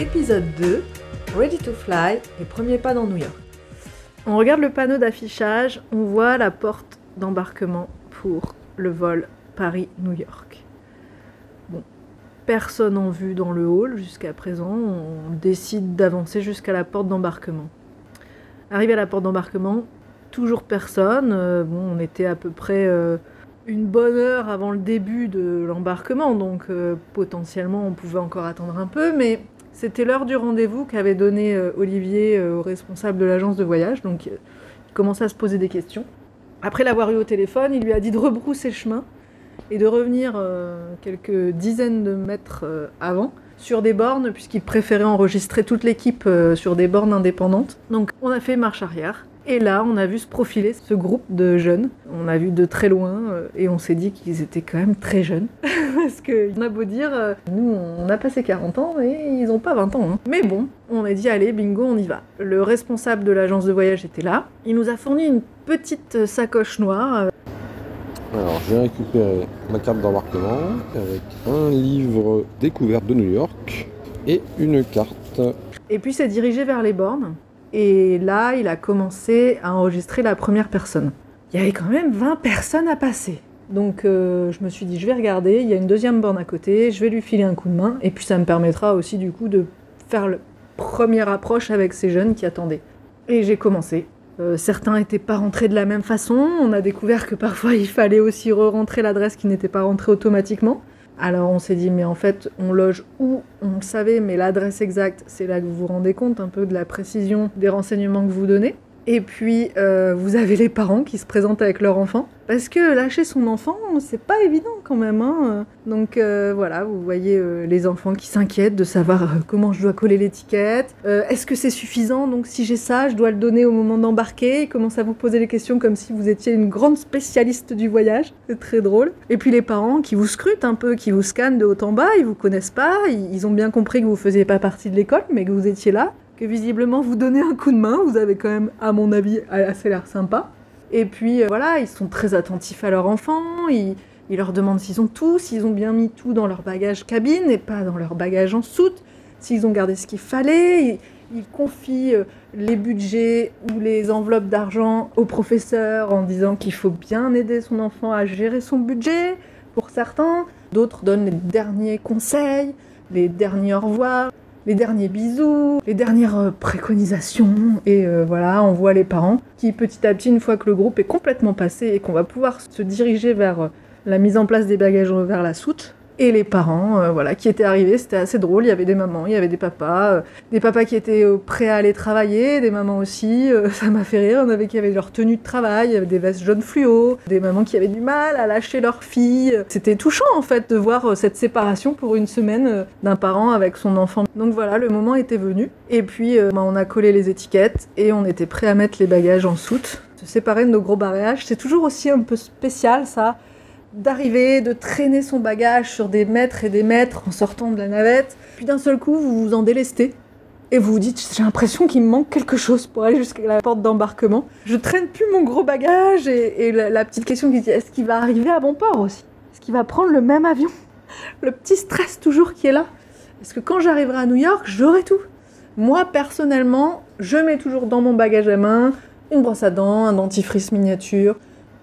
Épisode 2, Ready to Fly, les premiers pas dans New York. On regarde le panneau d'affichage, on voit la porte d'embarquement pour le vol Paris-New York. Bon, personne en vue dans le hall jusqu'à présent, on décide d'avancer jusqu'à la porte d'embarquement. Arrivé à la porte d'embarquement, toujours personne, euh, bon, on était à peu près... euh, une bonne heure avant le début de l'embarquement, donc euh, potentiellement on pouvait encore attendre un peu, mais c'était l'heure du rendez-vous qu'avait donné euh, Olivier euh, au responsable de l'agence de voyage, donc euh, il commençait à se poser des questions. Après l'avoir eu au téléphone, il lui a dit de rebrousser chemin et de revenir quelques dizaines de mètres avant sur des bornes, puisqu'il préférait enregistrer toute l'équipe sur des bornes indépendantes. Donc on a fait marche arrière. Et là, on a vu se profiler ce groupe de jeunes. On a vu de très loin euh, et on s'est dit qu'ils étaient quand même très jeunes. Parce qu'on a beau dire, euh, nous, on a passé 40 ans et ils n'ont pas 20 ans. hein. Mais bon, on a dit, allez, bingo, on y va. Le responsable de l'agence de voyage était là. Il nous a fourni une petite sacoche noire. euh, Alors, j'ai récupéré ma carte d'embarquement avec un livre découverte de New York et une carte. Et puis s'est dirigé vers les bornes. Et là, il a commencé à enregistrer la première personne. Il y avait quand même 20 personnes à passer. Donc euh, je me suis dit, je vais regarder, il y a une deuxième borne à côté, je vais lui filer un coup de main, et puis ça me permettra aussi du coup de faire la première approche avec ces jeunes qui attendaient. Et j'ai commencé. Euh, certains n'étaient pas rentrés de la même façon, on a découvert que parfois il fallait aussi re-rentrer l'adresse qui n'était pas rentrée automatiquement. Alors on s'est dit, mais en fait, on loge où On le savait, mais l'adresse exacte, c'est là que vous vous rendez compte un peu de la précision des renseignements que vous donnez. Et puis, euh, vous avez les parents qui se présentent avec leur enfant. Parce que lâcher son enfant, c'est pas évident quand même. hein. Donc euh, voilà, vous voyez euh, les enfants qui s'inquiètent de savoir comment je dois coller l'étiquette. Est-ce que c'est suffisant? Donc si j'ai ça, je dois le donner au moment d'embarquer. Ils commencent à vous poser les questions comme si vous étiez une grande spécialiste du voyage. C'est très drôle. Et puis les parents qui vous scrutent un peu, qui vous scannent de haut en bas, ils vous connaissent pas. Ils ont bien compris que vous faisiez pas partie de l'école, mais que vous étiez là que visiblement vous donnez un coup de main, vous avez quand même, à mon avis, assez l'air sympa. Et puis euh, voilà, ils sont très attentifs à leur enfant, ils, ils leur demandent s'ils ont tout, s'ils ont bien mis tout dans leur bagage cabine et pas dans leur bagage en soute, s'ils ont gardé ce qu'il fallait. Ils, ils confient euh, les budgets ou les enveloppes d'argent au professeur en disant qu'il faut bien aider son enfant à gérer son budget, pour certains. D'autres donnent les derniers conseils, les derniers au revoir les derniers bisous, les dernières euh, préconisations, et euh, voilà, on voit les parents qui petit à petit, une fois que le groupe est complètement passé et qu'on va pouvoir se diriger vers euh, la mise en place des bagages vers la soute, et les parents, euh, voilà, qui étaient arrivés, c'était assez drôle, il y avait des mamans, il y avait des papas, euh, des papas qui étaient euh, prêts à aller travailler, des mamans aussi, ça m'a fait rire, on avait qui avaient leur tenue de travail, il y avait des vestes jaunes fluo, des mamans qui avaient du mal à lâcher leur fille, c'était touchant en fait de voir cette séparation pour une semaine d'un parent avec son enfant. Donc voilà, le moment était venu, et puis bah, on a collé les étiquettes, et on était prêt à mettre les bagages en soute, se séparer de nos gros barrages, c'est toujours aussi un peu spécial ça, d'arriver, de traîner son bagage sur des mètres et des mètres en sortant de la navette. Puis d'un seul coup, vous vous en délestez. Et vous vous dites, j'ai l'impression qu'il me manque quelque chose pour aller jusqu'à la porte d'embarquement. Je traîne plus mon gros bagage et, la, la petite question qui dit, est-ce qu'il va arriver à bon port aussi? Est-ce qu'il va prendre le même avion? Le petit stress toujours qui est là. Est-ce que quand j'arriverai à New York, j'aurai tout? Moi, personnellement, je mets toujours dans mon bagage à main une brosse à dents, un dentifrice miniature,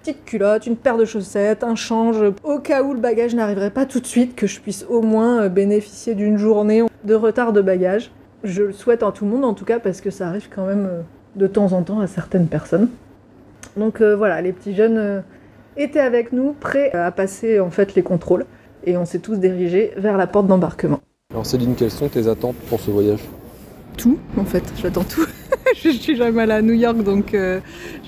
petite culotte, une paire de chaussettes, un change, au cas où le bagage n'arriverait pas tout de suite, que je puisse au moins euh, bénéficier d'une journée de retard de bagage. Je le souhaite en tout le monde en tout cas parce que ça arrive quand même euh, de temps en temps à certaines personnes. Donc euh, voilà, les petits jeunes euh, étaient avec nous, prêts à passer en fait les contrôles, et on s'est tous dirigés vers la porte d'embarquement. Alors, Céline, quelles sont tes attentes pour ce voyage? Tout en fait, j'attends tout. je suis jamais allée à New York donc euh,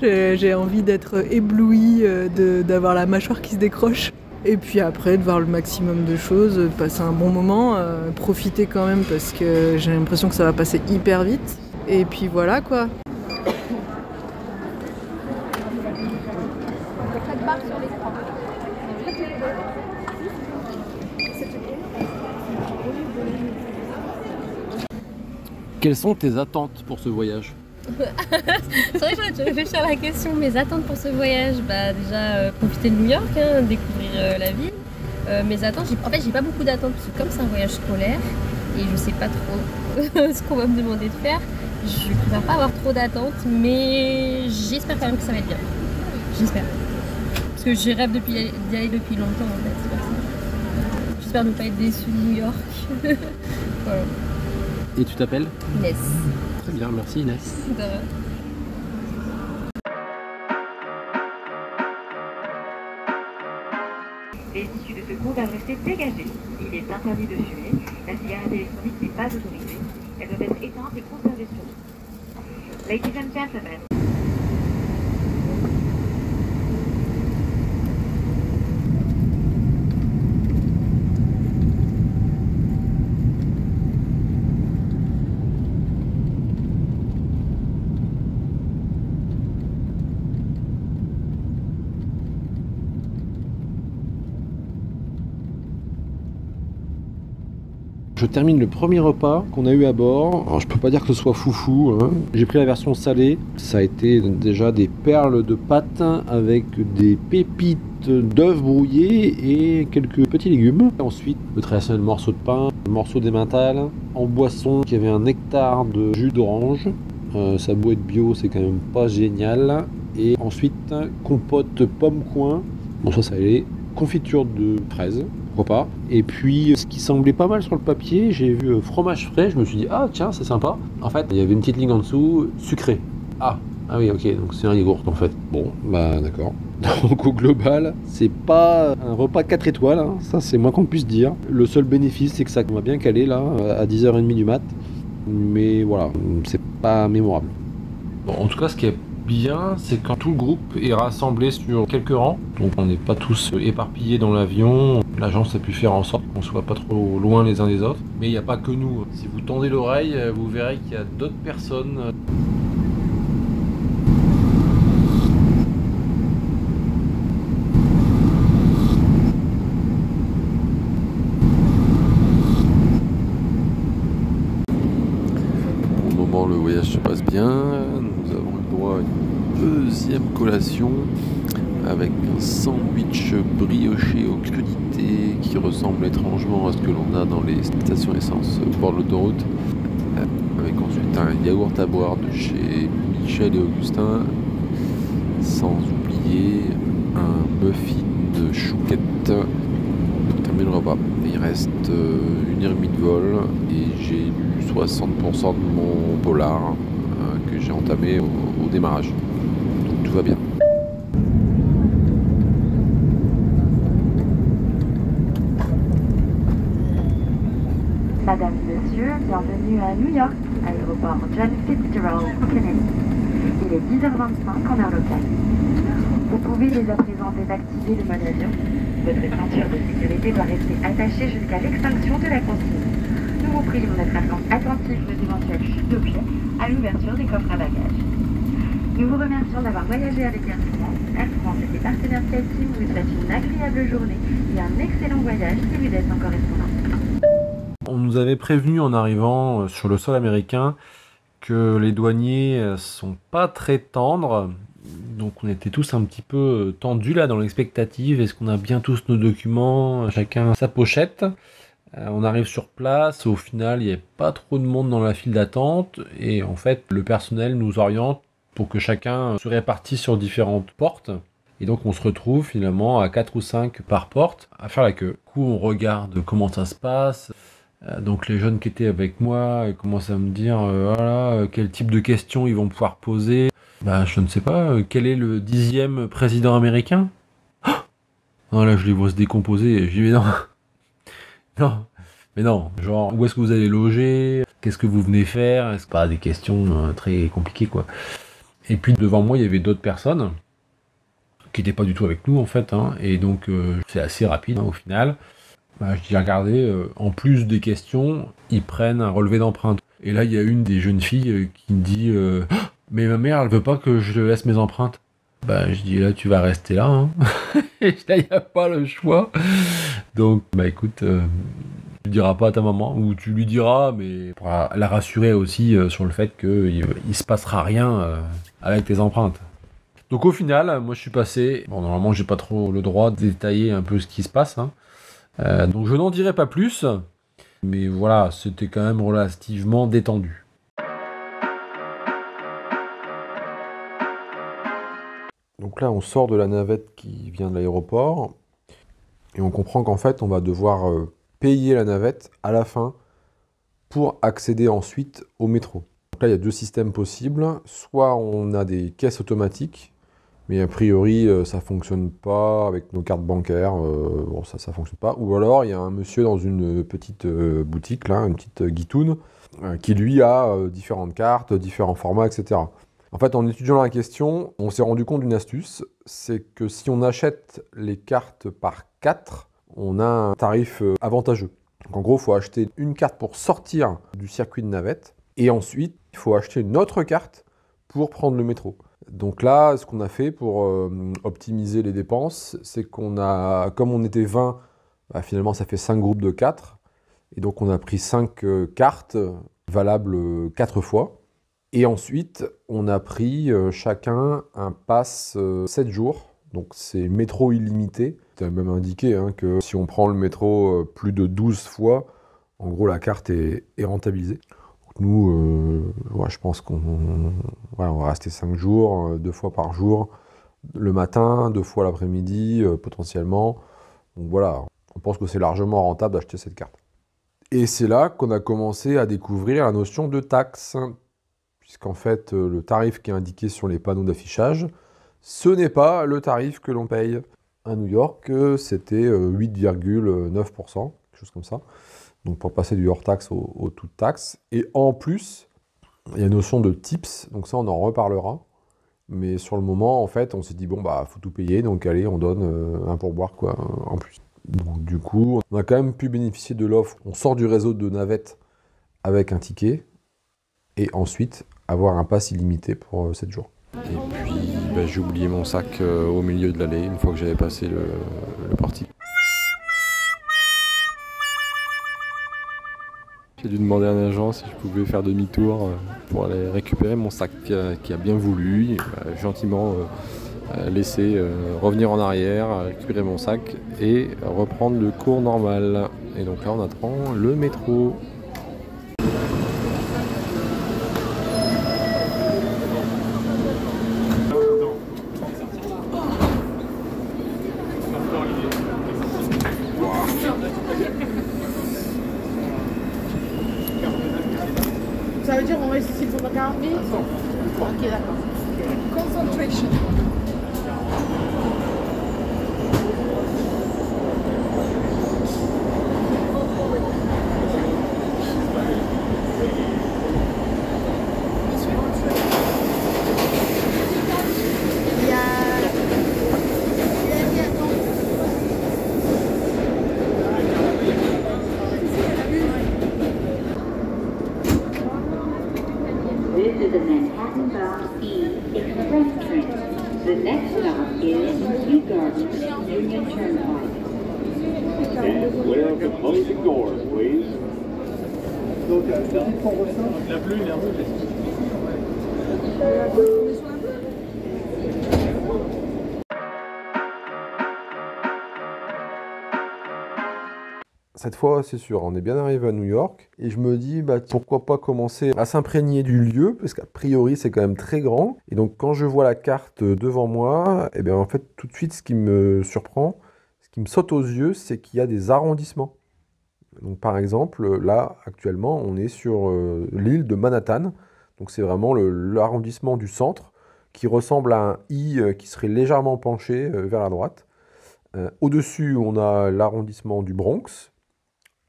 j'ai envie d'être éblouie, euh, d'avoir la mâchoire qui se décroche. Et puis après, de voir le maximum de choses, de passer un bon moment, euh, profiter quand même parce que j'ai l'impression que ça va passer hyper vite. Et puis voilà quoi. Quelles sont tes attentes pour ce voyage? C'est vrai que j'aurais dû réfléchir à la question. Mes attentes pour ce voyage, bah déjà euh, profiter de New York, hein, découvrir euh, la ville. Euh, mes attentes, j'ai- en fait j'ai pas beaucoup d'attentes parce que comme c'est un voyage scolaire et je sais pas trop ce qu'on va me demander de faire. Je préfère pas avoir trop d'attentes, mais j'espère quand même que ça va être bien. J'espère. Parce que je rêve d'y aller depuis longtemps en fait. J'espère ne pas être déçue de New York. voilà. Et tu t'appelles Inès. Très bien, merci Inès. De rien. Les issues de secours doivent rester dégagées. Il est interdit de fumer. La cigarette électronique n'est pas autorisée. Elle doit être éteinte et conservée sur nous. Ladies and gentlemen, termine le premier repas qu'on a eu à bord. Alors, je peux pas dire que ce soit foufou. hein. J'ai pris la version salée. Ça a été déjà des perles de pâte avec des pépites d'œufs brouillés et quelques petits légumes. Ensuite, le traditionnel morceau de pain, le morceau d'emmental. En boisson, il y avait un nectar de jus d'orange. Euh, ça a beau être bio, c'est quand même pas génial. Et ensuite, compote pomme coin. Bon, ça, ça. Confiture de fraises pas. Et puis, ce qui semblait pas mal sur le papier, j'ai vu euh, fromage frais, je me suis dit, ah tiens, c'est sympa. En fait, il y avait une petite ligne en dessous, sucré. Ah, ah oui, ok, donc c'est un yaourt en fait. Bon, bah d'accord. Donc au global, c'est pas un repas 4 étoiles, hein, ça c'est moins qu'on puisse dire. Le seul bénéfice, c'est que ça m'a bien calé là, à 10h30 du mat. Mais voilà, c'est pas mémorable. En tout cas, ce qui est bien, c'est quand tout le groupe est rassemblé sur quelques rangs, donc on n'est pas tous éparpillés dans l'avion. L'agence a pu faire en sorte qu'on soit pas trop loin les uns des autres. Mais il n'y a pas que nous. Si vous tendez l'oreille, vous verrez qu'il y a d'autres personnes. Pour le moment, le voyage se passe bien. Nous avons eu droit à une deuxième collation avec un sandwich brioché aux crudités qui ressemble étrangement à ce que l'on a dans les stations essence au bord de l'autoroute. Euh, Avec ensuite un yaourt à boire de chez Michel et Augustin. Sans oublier un muffin de chouquette pour terminer le repas. Il reste euh, une heure et demie de vol et j'ai lu 60% de mon polar euh, que j'ai entamé au, au démarrage. Donc tout va bien. Madame, Messieurs, bienvenue à New York, aéroport John Fitzgerald Kennedy. Il est 10h25 en heure locale. Vous pouvez dès à présent désactiver le mode avion. Votre ceinture de sécurité doit rester attachée jusqu'à l'extinction de la consigne. Nous vous prions d'être attentifs aux éventuelles chutes d'objets à l'ouverture des coffres à bagages. Nous vous remercions d'avoir voyagé avec Air France. Air France et ses partenaires SkyTeam vous souhaitent une agréable journée et un excellent voyage si vous êtes en correspondance. Nous avait prévenu en arrivant euh, sur le sol américain que les douaniers euh, sont pas très tendres. Donc on était tous un petit peu euh, tendus là dans l'expectative. Est-ce qu'on a bien tous nos documents, chacun sa pochette? On arrive sur place, au final il n'y avait pas trop de monde dans la file d'attente et en fait le personnel nous oriente pour que chacun se répartisse sur différentes portes. Et donc on se retrouve finalement à 4 ou 5 par porte à faire la queue. Du coup on regarde comment ça se passe. Euh, donc les jeunes qui étaient avec moi ils commencent à me dire euh, voilà euh, quel type de questions ils vont pouvoir poser. Bah je ne sais pas, euh, quel est le dixième président américain? Non là je les vois se décomposer et je dis mais non. non, mais non, genre où est-ce que vous allez loger? Qu'est-ce que vous venez faire? Est-ce pas des questions euh, très compliquées quoi. Et puis devant moi il y avait d'autres personnes qui n'étaient pas du tout avec nous en fait, hein, et donc euh, c'est assez rapide hein, au final. Bah, je dis regardez, euh, en plus des questions, ils prennent un relevé d'empreinte. Et là, il y a une des jeunes filles euh, qui me dit euh, Ah, Mais ma mère, elle veut pas que je laisse mes empreintes. Bah, je dis là, tu vas rester là. Hein. Là, il n'y a pas le choix. Donc, bah écoute, tu le diras pas à ta maman, ou tu lui diras, mais pour la rassurer aussi sur le fait qu'il il se passera rien avec tes empreintes. Donc au final, moi je suis passé. Bon, normalement, j'ai pas trop le droit de détailler un peu ce qui se passe. hein. Euh, donc je n'en dirai pas plus. Mais voilà, c'était quand même relativement détendu. Donc là, on sort de la navette qui vient de l'aéroport et on comprend qu'en fait, on va devoir euh, payer la navette à la fin pour accéder ensuite au métro. Donc là, il y a deux systèmes possibles. Soit on a des caisses automatiques, mais a priori, euh, ça fonctionne pas avec nos cartes bancaires. euh, bon, ça, ça fonctionne pas. Ou alors, il y a un monsieur dans une petite euh, boutique, là, une petite euh, guitoune, qui lui a différentes cartes, différents formats, etc. En fait, en étudiant la question, on s'est rendu compte d'une astuce, c'est que si on achète les cartes par 4, on a un tarif avantageux. Donc en gros, il faut acheter une carte pour sortir du circuit de navette, et ensuite, il faut acheter une autre carte pour prendre le métro. Donc là, ce qu'on a fait pour euh, optimiser les dépenses, c'est qu'on a, comme on était 20, bah, finalement ça fait 5 groupes de 4, et donc on a pris 5 cartes valables 4 fois. Et ensuite, on a pris euh, chacun un pass euh, 7 jours. Donc c'est métro illimité. C'est même indiqué hein, que si on prend le métro euh, plus de 12 fois, en gros la carte est rentabilisée. Nous, euh, je pense qu'on va rester 5 jours, euh, deux fois par jour, le matin, deux fois l'après-midi euh, potentiellement. Donc voilà, on pense que c'est largement rentable d'acheter cette carte. Et c'est là qu'on a commencé à découvrir la notion de taxe puisqu'en fait le tarif qui est indiqué sur les panneaux d'affichage, ce n'est pas le tarif que l'on paye. À New York, c'était euh, 8,9%, quelque chose comme ça. Donc pour passer du hors taxe au, au toute taxe. Et en plus, il y a une notion de tips, donc ça on en reparlera. Mais sur le moment, en fait, on s'est dit, bon, bah, faut tout payer, donc allez, on donne euh, un pourboire, quoi, euh, en plus. Donc du coup, on a quand même pu bénéficier de l'offre. On sort du réseau de navette avec un ticket, et ensuite avoir un pass illimité pour 7 jours. Et puis bah, j'ai oublié mon sac euh, au milieu de l'allée une fois que j'avais passé le, le portique. J'ai dû demander à un agent si je pouvais faire demi-tour euh, pour aller récupérer mon sac qui a, bien voulu, gentiment euh, euh, laissé euh, revenir en arrière, récupérer mon sac et reprendre le cours normal. Et donc là on attend le métro. Ça veut dire on reste ici pendant 40 minutes Ok, d'accord. Concentration. Il y a... il y a- This is a Manhattan bound E express train. The next stop is Kew Gardens Union Turnpike. And clear of the closing doors, please. Cette fois, c'est sûr, on est bien arrivé à New York et je me dis bah, pourquoi pas commencer à s'imprégner du lieu parce qu'a priori c'est quand même très grand. Et donc quand je vois la carte devant moi, et bien en fait tout de suite ce qui me surprend, ce qui me saute aux yeux, c'est qu'il y a des arrondissements. Donc par exemple, là actuellement, on est sur euh, l'île de Manhattan. Donc c'est vraiment l'arrondissement du centre qui ressemble à un I euh, qui serait légèrement penché euh, vers la droite. Au-dessus, on a l'arrondissement du Bronx.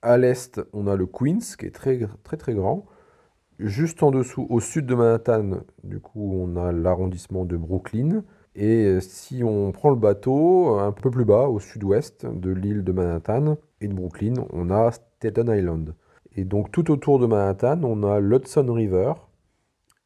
À l'est, on a le Queens, qui est très très très grand. Juste en dessous, au sud de Manhattan, du coup, on a l'arrondissement de Brooklyn. Et euh, si on prend le bateau, euh, un peu plus bas, au sud-ouest de l'île de Manhattan et de Brooklyn, on a Staten Island. Et donc tout autour de Manhattan, on a l'Hudson River.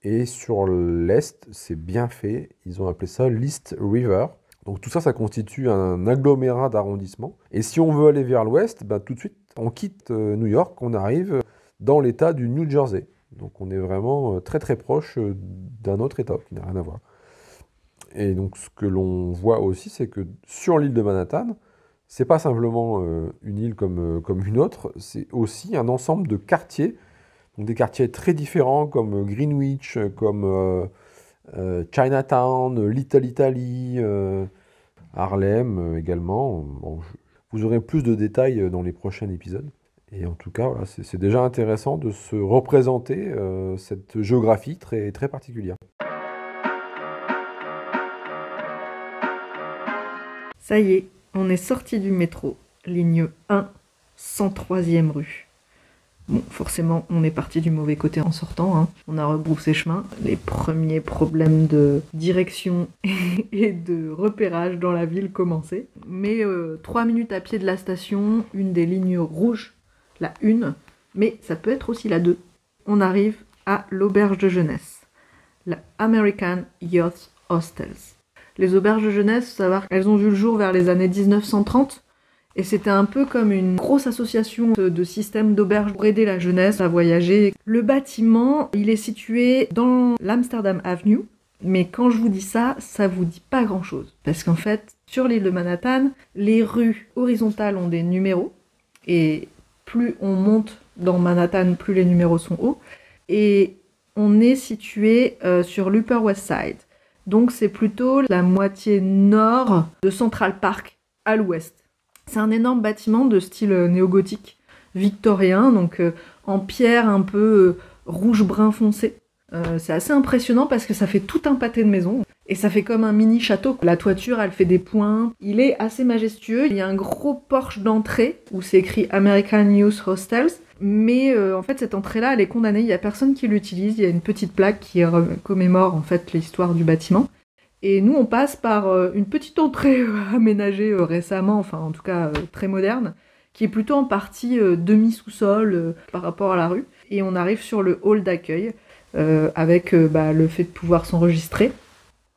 Et sur l'est, c'est bien fait. Ils ont appelé ça l'East River. Donc tout ça, ça constitue un agglomérat d'arrondissements. Et si on veut aller vers l'ouest, ben, tout de suite, on quitte euh, New York, on arrive dans l'état du New Jersey. Donc on est vraiment euh, très très proche euh, d'un autre état qui n'a rien à voir. Et donc ce que l'on voit aussi, c'est que sur l'île de Manhattan, c'est pas simplement une île comme, une autre, c'est aussi un ensemble de quartiers, donc des quartiers très différents comme Greenwich, comme Chinatown, Little Italy, Harlem également. Vous aurez plus de détails euh, dans les prochains épisodes. Et en tout cas, voilà, c'est déjà intéressant de se représenter euh, cette géographie très, très particulière. Ça y est, on est sorti du métro. Ligne 1, 103e rue. Bon, forcément, on est parti du mauvais côté en sortant. hein. On a rebroussé chemin. Les premiers problèmes de direction et de repérage dans la ville commençaient. Mais euh, trois minutes à pied de la station, une des lignes rouges, la 1, mais ça peut être aussi la 2. On arrive à l'auberge de jeunesse, la American Youth Hostels. Les auberges de jeunesse, faut savoir qu'elles ont vu le jour vers les années 1930. Et c'était un peu comme une grosse association de, systèmes d'auberges pour aider la jeunesse à voyager. Le bâtiment, il est situé dans l'Amsterdam Avenue. Mais quand je vous dis ça, ça vous dit pas grand chose. Parce qu'en fait, sur l'île de Manhattan, les rues horizontales ont des numéros. Et plus on monte dans Manhattan, plus les numéros sont hauts. Et on est situé euh, sur l'Upper West Side. Donc c'est plutôt la moitié nord de Central Park à l'ouest. C'est un énorme bâtiment de style euh, néo-gothique victorien, donc euh, en pierre un peu euh, rouge-brun foncé. C'est assez impressionnant parce que ça fait tout un pâté de maison et ça fait comme un mini château. La toiture, elle fait des points. Il est assez majestueux. Il y a un gros porche d'entrée où c'est écrit American Youth Hostels. Mais en fait, cette entrée-là, elle est condamnée. Il y a personne qui l'utilise. Il y a une petite plaque qui re- commémore en fait l'histoire du bâtiment. Et nous, on passe par euh, une petite entrée euh, aménagée euh, récemment, enfin en tout cas très moderne, qui est plutôt en partie demi-sous-sol par rapport à la rue. Et on arrive sur le hall d'accueil avec bah, le fait de pouvoir s'enregistrer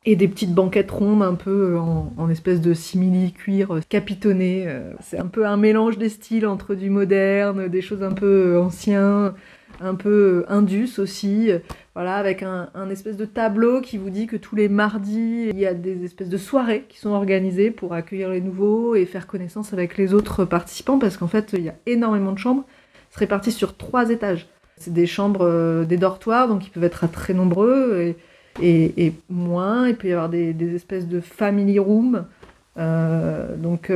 et des petites banquettes rondes un peu en, en espèce de simili-cuir capitonné. C'est un peu un mélange des styles entre du moderne, des choses un peu anciens, un peu euh, indus aussi. euh, Voilà, avec un, espèce de tableau qui vous dit que tous les mardis, il y a des espèces de soirées qui sont organisées pour accueillir les nouveaux et faire connaissance avec les autres participants parce qu'en fait, il y a énormément de chambres. C'est réparti sur trois étages. C'est des chambres, euh, des dortoirs, donc ils peuvent être très nombreux et, et, et moins. Il peut y avoir des, espèces de family rooms. Euh, donc,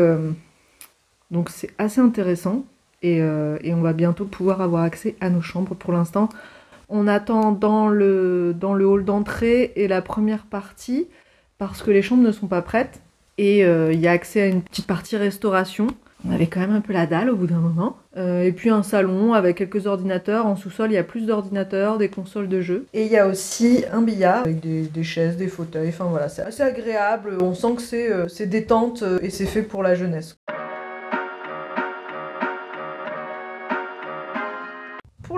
donc c'est assez intéressant et, euh, et on va bientôt pouvoir avoir accès à nos chambres. Pour l'instant, on attend dans le, dans le hall d'entrée et la première partie parce que les chambres ne sont pas prêtes et euh, il y a accès à une petite partie restauration. On avait quand même un peu la dalle au bout d'un moment. Euh, et puis un salon avec quelques ordinateurs. En sous-sol, il y a plus d'ordinateurs, des consoles de jeux. Et il y a aussi un billard avec des, des chaises, des fauteuils. Enfin voilà, c'est assez agréable. On sent que c'est détente et c'est fait pour la jeunesse.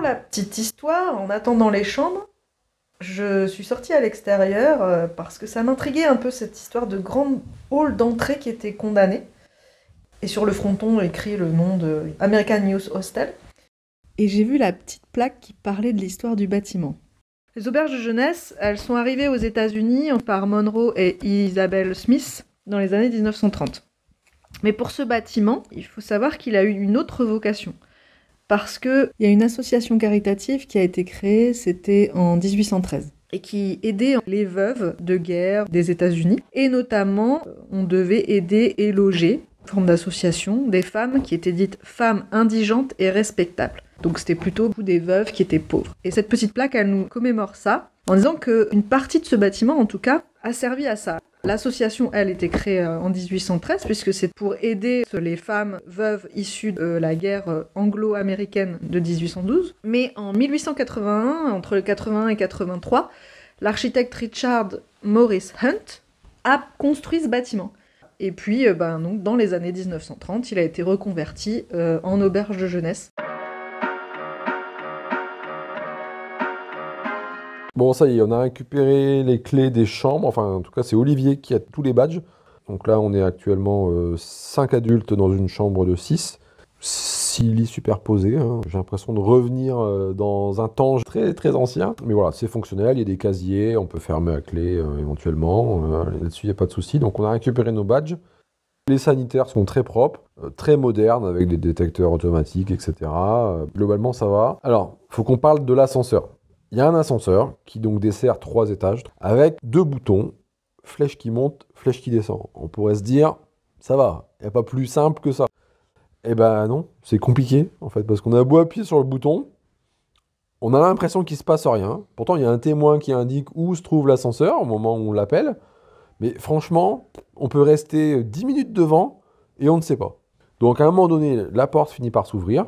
La petite histoire, en attendant les chambres, je suis sortie à l'extérieur euh, parce que ça m'intriguait un peu cette histoire de grande hall d'entrée qui était condamnée. Et sur le fronton écrit le nom de American Youth Hostel. Et j'ai vu la petite plaque qui parlait de l'histoire du bâtiment. Les auberges de jeunesse, elles sont arrivées aux États-Unis par Monroe et Isabel Smith dans les années 1930. Mais pour ce bâtiment, il faut savoir qu'il a eu une autre vocation. Parce qu'il y a une association caritative qui a été créée, c'était en 1813, et qui aidait les veuves de guerre des États-Unis. Et notamment, on devait aider et loger, forme d'association, des femmes qui étaient dites femmes indigentes et respectables. Donc c'était plutôt des veuves qui étaient pauvres. Et cette petite plaque, elle nous commémore ça, en disant qu'une partie de ce bâtiment, en tout cas, a servi à ça. L'association, elle, était créée euh, en 1813, puisque c'est pour aider les femmes veuves issues de la guerre euh, anglo-américaine de 1812. Mais en 1881, entre le 81 et 83, l'architecte Richard Morris Hunt a construit ce bâtiment. Et puis, euh, ben, donc, dans les années 1930, il a été reconverti en auberge de jeunesse. Bon, ça y est, on a récupéré les clés des chambres. Enfin, en tout cas, c'est Olivier qui a tous les badges. Donc là, on est actuellement 5 adultes dans une chambre de 6. 6 lits superposés. hein. J'ai l'impression de revenir euh, dans un temps très très ancien. Mais voilà, c'est fonctionnel. Il y a des casiers. On peut fermer à clé euh, éventuellement. Euh, Là-dessus, il n'y a pas de souci. Donc on a récupéré nos badges. Les sanitaires sont très propres, euh, très modernes, avec des détecteurs automatiques, etc. Euh, globalement, ça va. Alors, faut qu'on parle de l'ascenseur. Il y a un ascenseur qui donc dessert trois étages, avec deux boutons, flèche qui monte, flèche qui descend. On pourrait se dire, ça va, il n'y a pas plus simple que ça. Eh ben non, c'est compliqué, en fait, parce qu'on a beau appuyer sur le bouton, on a l'impression qu'il se passe rien. Pourtant, il y a un témoin qui indique où se trouve l'ascenseur au moment où on l'appelle. Mais franchement, on peut rester 10 minutes devant et on ne sait pas. Donc à un moment donné, la porte finit par s'ouvrir.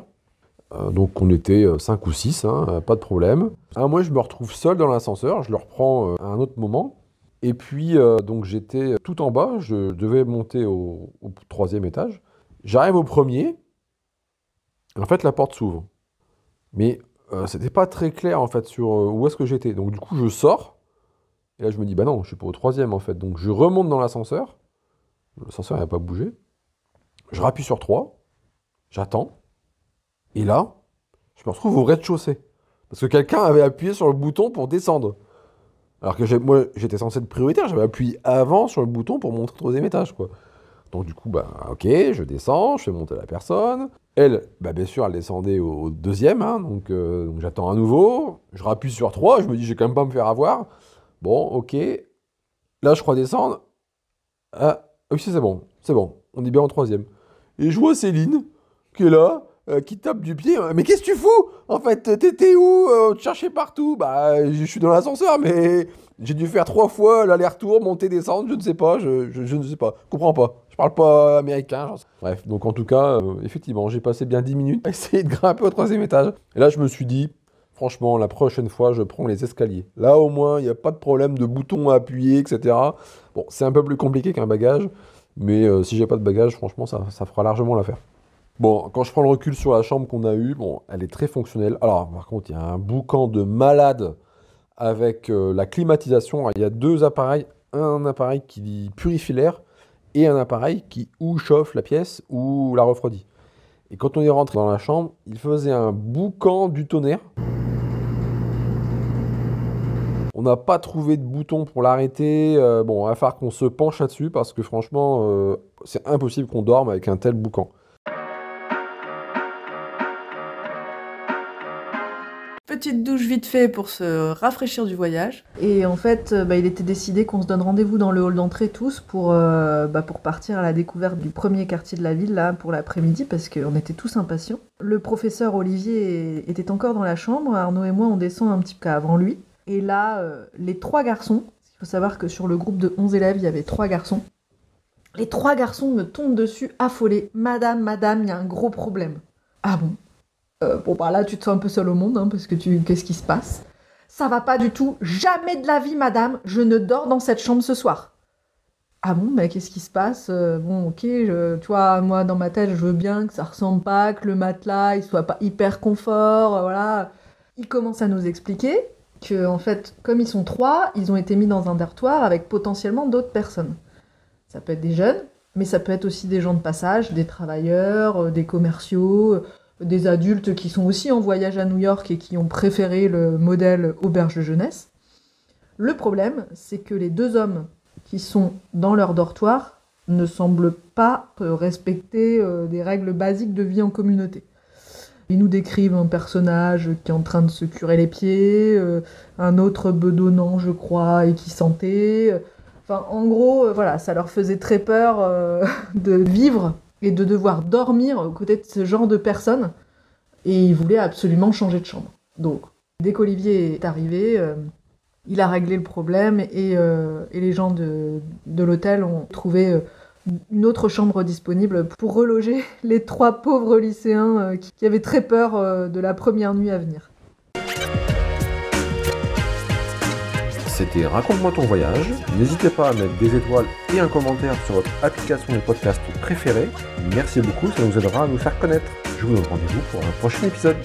Euh, donc on était 5 ou 6, hein, pas de problème. Un moment, je me retrouve seul dans l'ascenseur, je le reprends euh, à un autre moment. Et puis, euh, donc j'étais tout en bas, je devais monter au, troisième étage. J'arrive au premier. En fait, la porte s'ouvre. Mais euh, c'était pas très clair en fait sur euh, où est-ce que j'étais. Donc du coup, je sors. Et là, je me dis, bah non, je suis pas au troisième en fait. Donc je remonte dans l'ascenseur. L'ascenseur n'a pas bougé. Je rappuie sur 3. J'attends. Et là, je me retrouve au rez-de-chaussée. Parce que quelqu'un avait appuyé sur le bouton pour descendre. Alors que moi, j'étais censé être prioritaire. J'avais appuyé avant sur le bouton pour monter au troisième étage. Donc du coup, bah ok, je descends, je fais monter la personne. Elle, bah bien sûr, elle descendait au, deuxième, hein, donc, euh, donc j'attends à nouveau. Je rappuie sur 3, je me dis, je vais quand même pas me faire avoir. Bon, ok. Là, je crois descendre. Ah, oui, c'est bon, c'est bon, on est bien en troisième. Et je vois Céline, qui est là, euh, qui tape du pied. Mais qu'est-ce que tu fous En fait, t'étais où Euh, Tu cherchais partout? Bah, je suis dans l'ascenseur, mais j'ai dû faire trois fois l'aller-retour, monter, descendre, je ne sais pas, je, ne sais pas, je comprends pas. Je parle pas américain. Bref, donc en tout cas, euh, effectivement, j'ai passé bien 10 minutes à essayer de grimper au troisième étage. Et là, je me suis dit, franchement, la prochaine fois, je prends les escaliers. Là, au moins, il n'y a pas de problème de bouton à appuyer, etc. Bon, c'est un peu plus compliqué qu'un bagage, mais si j'ai pas de bagage, franchement, ça fera largement l'affaire. Bon, quand je prends le recul sur la chambre qu'on a eue, bon, elle est très fonctionnelle. Alors, par contre, il y a un boucan de malade avec euh, la climatisation. Il y a deux appareils, un appareil qui purifie l'air et un appareil qui ou chauffe la pièce ou la refroidit. Et quand on est rentré dans la chambre, il faisait un boucan du tonnerre. On n'a pas trouvé de bouton pour l'arrêter. Euh, bon, il va falloir qu'on se penche là-dessus parce que franchement, euh, c'est impossible qu'on dorme avec un tel boucan. Petite douche vite fait pour se rafraîchir du voyage. Et en fait, euh, bah, il était décidé qu'on se donne rendez-vous dans le hall d'entrée tous pour, euh, bah, pour partir à la découverte du premier quartier de la ville là pour l'après-midi parce qu'on était tous impatients. Le professeur Olivier était encore dans la chambre. Arnaud et moi, on descend un petit peu avant lui. Et là, euh, les trois garçons, il faut savoir que sur le groupe de 11 élèves, il y avait trois garçons. Les trois garçons me tombent dessus affolés. Madame, madame, il y a un gros problème. Ah bon? Euh, bon bah là tu te sens un peu seul au monde hein, parce que tu qu'est-ce qui se passe? Ça va pas du tout, jamais de la vie madame, je ne dors dans cette chambre ce soir. Ah bon, mais qu'est-ce qui se passe? Euh, Bon, ok, tu vois, moi dans ma tête, je veux bien que ça ressemble pas, que le matelas il soit pas hyper confort, euh, voilà. Il commence à nous expliquer que en fait, comme ils sont trois, ils ont été mis dans un dortoir avec potentiellement d'autres personnes. Ça peut être des jeunes, mais ça peut être aussi des gens de passage, des travailleurs, des commerciaux, des adultes qui sont aussi en voyage à New York et qui ont préféré le modèle auberge de jeunesse. Le problème, c'est que les deux hommes qui sont dans leur dortoir ne semblent pas euh, respecter euh, des règles basiques de vie en communauté. Ils nous décrivent un personnage qui est en train de se curer les pieds, euh, un autre bedonnant, je crois, et qui sentait. Enfin, en gros, voilà, ça leur faisait très peur de vivre et de devoir dormir aux côtés de ce genre de personnes. Et ils voulaient absolument changer de chambre. Donc, dès qu'Olivier est arrivé, euh, il a réglé le problème et, euh, les gens de, l'hôtel ont trouvé euh, une autre chambre disponible pour reloger les trois pauvres lycéens qui, avaient très peur de la première nuit à venir. C'était Raconte-moi ton voyage. N'hésitez pas à mettre des étoiles et un commentaire sur votre application de podcast préférée. Merci beaucoup, ça nous aidera à nous faire connaître. Je vous donne rendez-vous pour un prochain épisode.